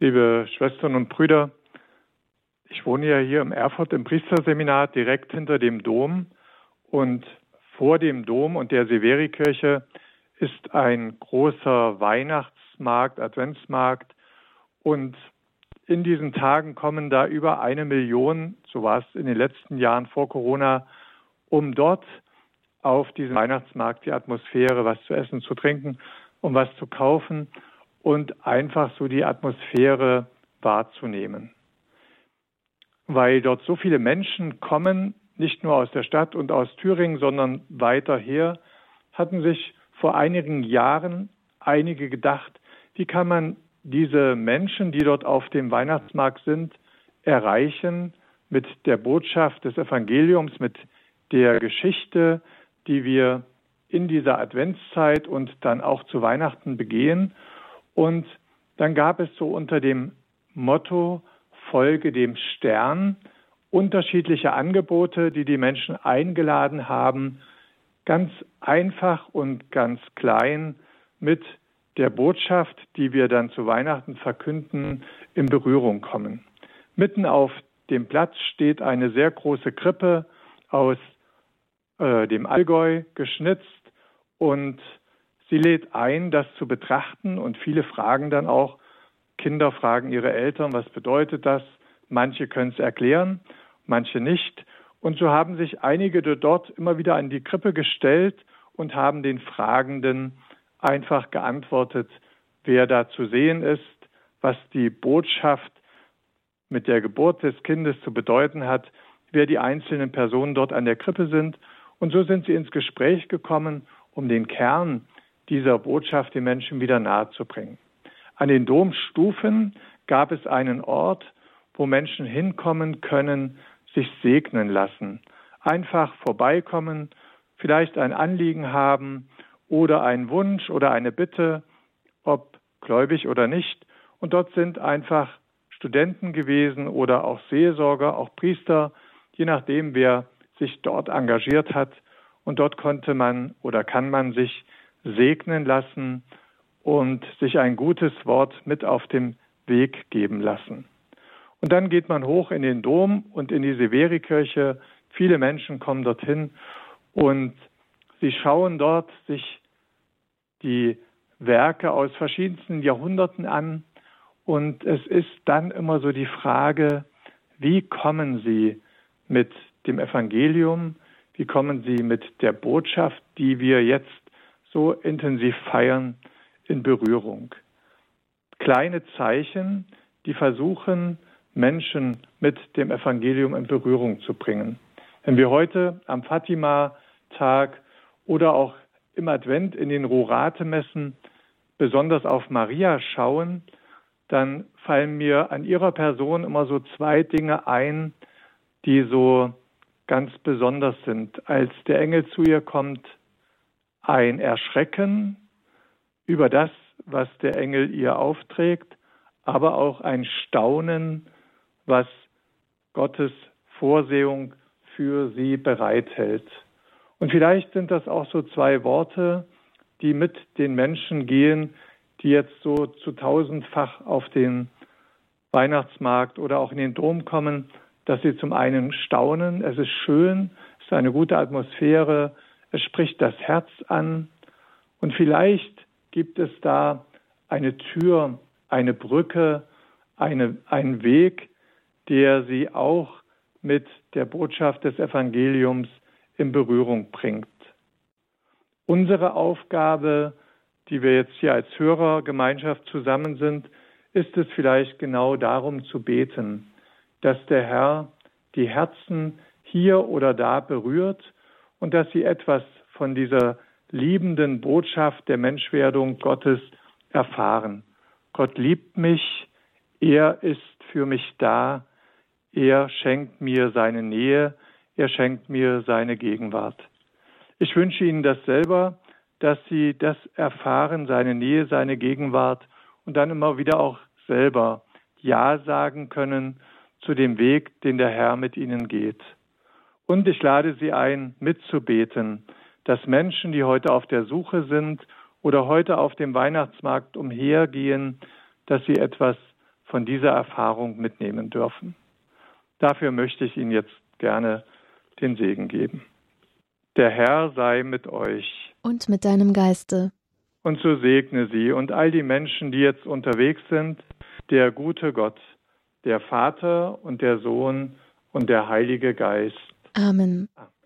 liebe Schwestern und Brüder, ich wohne ja hier im Erfurt im Priesterseminar direkt hinter dem Dom. Und vor dem Dom und der Severikirche ist ein großer Weihnachtsmarkt, Adventsmarkt. Und in diesen Tagen kommen da über eine Million, so war es in den letzten Jahren vor Corona, um dort auf diesem Weihnachtsmarkt die Atmosphäre, was zu essen, zu trinken, um was zu kaufen und einfach so die Atmosphäre wahrzunehmen. Weil dort so viele Menschen kommen, nicht nur aus der Stadt und aus Thüringen, sondern weiter her, hatten sich vor einigen Jahren einige gedacht, wie kann man diese Menschen, die dort auf dem Weihnachtsmarkt sind, erreichen mit der Botschaft des Evangeliums, mit der Geschichte, die wir in dieser Adventszeit und dann auch zu Weihnachten begehen. Und dann gab es so unter dem Motto Folge dem Stern unterschiedliche Angebote, die die Menschen eingeladen haben, ganz einfach und ganz klein mit der Botschaft, die wir dann zu Weihnachten verkünden, in Berührung kommen. Mitten auf dem Platz steht eine sehr große Krippe aus äh, dem Allgäu geschnitzt und sie lädt ein, das zu betrachten und viele fragen dann auch, Kinder fragen ihre Eltern, was bedeutet das? Manche können es erklären, manche nicht. Und so haben sich einige dort immer wieder an die Krippe gestellt und haben den Fragenden einfach geantwortet, wer da zu sehen ist, was die Botschaft mit der Geburt des Kindes zu bedeuten hat, wer die einzelnen Personen dort an der Krippe sind. Und so sind sie ins Gespräch gekommen, um den Kern dieser Botschaft den Menschen wieder nahezubringen. An den Domstufen gab es einen Ort, wo Menschen hinkommen können, sich segnen lassen. Einfach vorbeikommen, vielleicht ein Anliegen haben oder einen Wunsch oder eine Bitte, ob gläubig oder nicht. Und dort sind einfach Studenten gewesen oder auch Seelsorger, auch Priester, je nachdem, wer sich dort engagiert hat. Und dort konnte man oder kann man sich segnen lassen und sich ein gutes Wort mit auf dem Weg geben lassen. Und dann geht man hoch in den Dom und in die Severikirche. Viele Menschen kommen dorthin und sie schauen dort sich die Werke aus verschiedensten Jahrhunderten an. Und es ist dann immer so die Frage, wie kommen sie mit dem Evangelium, wie kommen sie mit der Botschaft, die wir jetzt so intensiv feiern, in Berührung. Kleine Zeichen, die versuchen, Menschen mit dem Evangelium in Berührung zu bringen. Wenn wir heute am Fatima-Tag oder auch im Advent in den Rorate-Messen besonders auf Maria schauen, dann fallen mir an ihrer Person immer so zwei Dinge ein, die so ganz besonders sind. Als der Engel zu ihr kommt, ein Erschrecken über das, was der Engel ihr aufträgt, aber auch ein Staunen, was Gottes Vorsehung für sie bereithält. Und vielleicht sind das auch so zwei Worte, die mit den Menschen gehen, die jetzt so zu tausendfach auf den Weihnachtsmarkt oder auch in den Dom kommen, dass sie zum einen staunen, es ist schön, es ist eine gute Atmosphäre, es spricht das Herz an und vielleicht gibt es da eine Tür, eine Brücke, eine, einen Weg, der sie auch mit der Botschaft des Evangeliums in Berührung bringt. Unsere Aufgabe, die wir jetzt hier als Hörergemeinschaft zusammen sind, ist es vielleicht genau darum zu beten, dass der Herr die Herzen hier oder da berührt und dass sie etwas von dieser liebenden Botschaft der Menschwerdung Gottes erfahren. Gott liebt mich, er ist für mich da, er schenkt mir seine Nähe, er schenkt mir seine Gegenwart. Ich wünsche Ihnen das selber, dass Sie das erfahren, seine Nähe, seine Gegenwart und dann immer wieder auch selber Ja sagen können zu dem Weg, den der Herr mit Ihnen geht. Und ich lade Sie ein, mitzubeten, dass Menschen, die heute auf der Suche sind oder heute auf dem Weihnachtsmarkt umhergehen, dass sie etwas von dieser Erfahrung mitnehmen dürfen. Dafür möchte ich Ihnen jetzt gerne den Segen geben. Der Herr sei mit euch. Und mit deinem Geiste. Und so segne sie und all die Menschen, die jetzt unterwegs sind, der gute Gott, der Vater und der Sohn und der Heilige Geist. Um, Amen. Amen. Ah.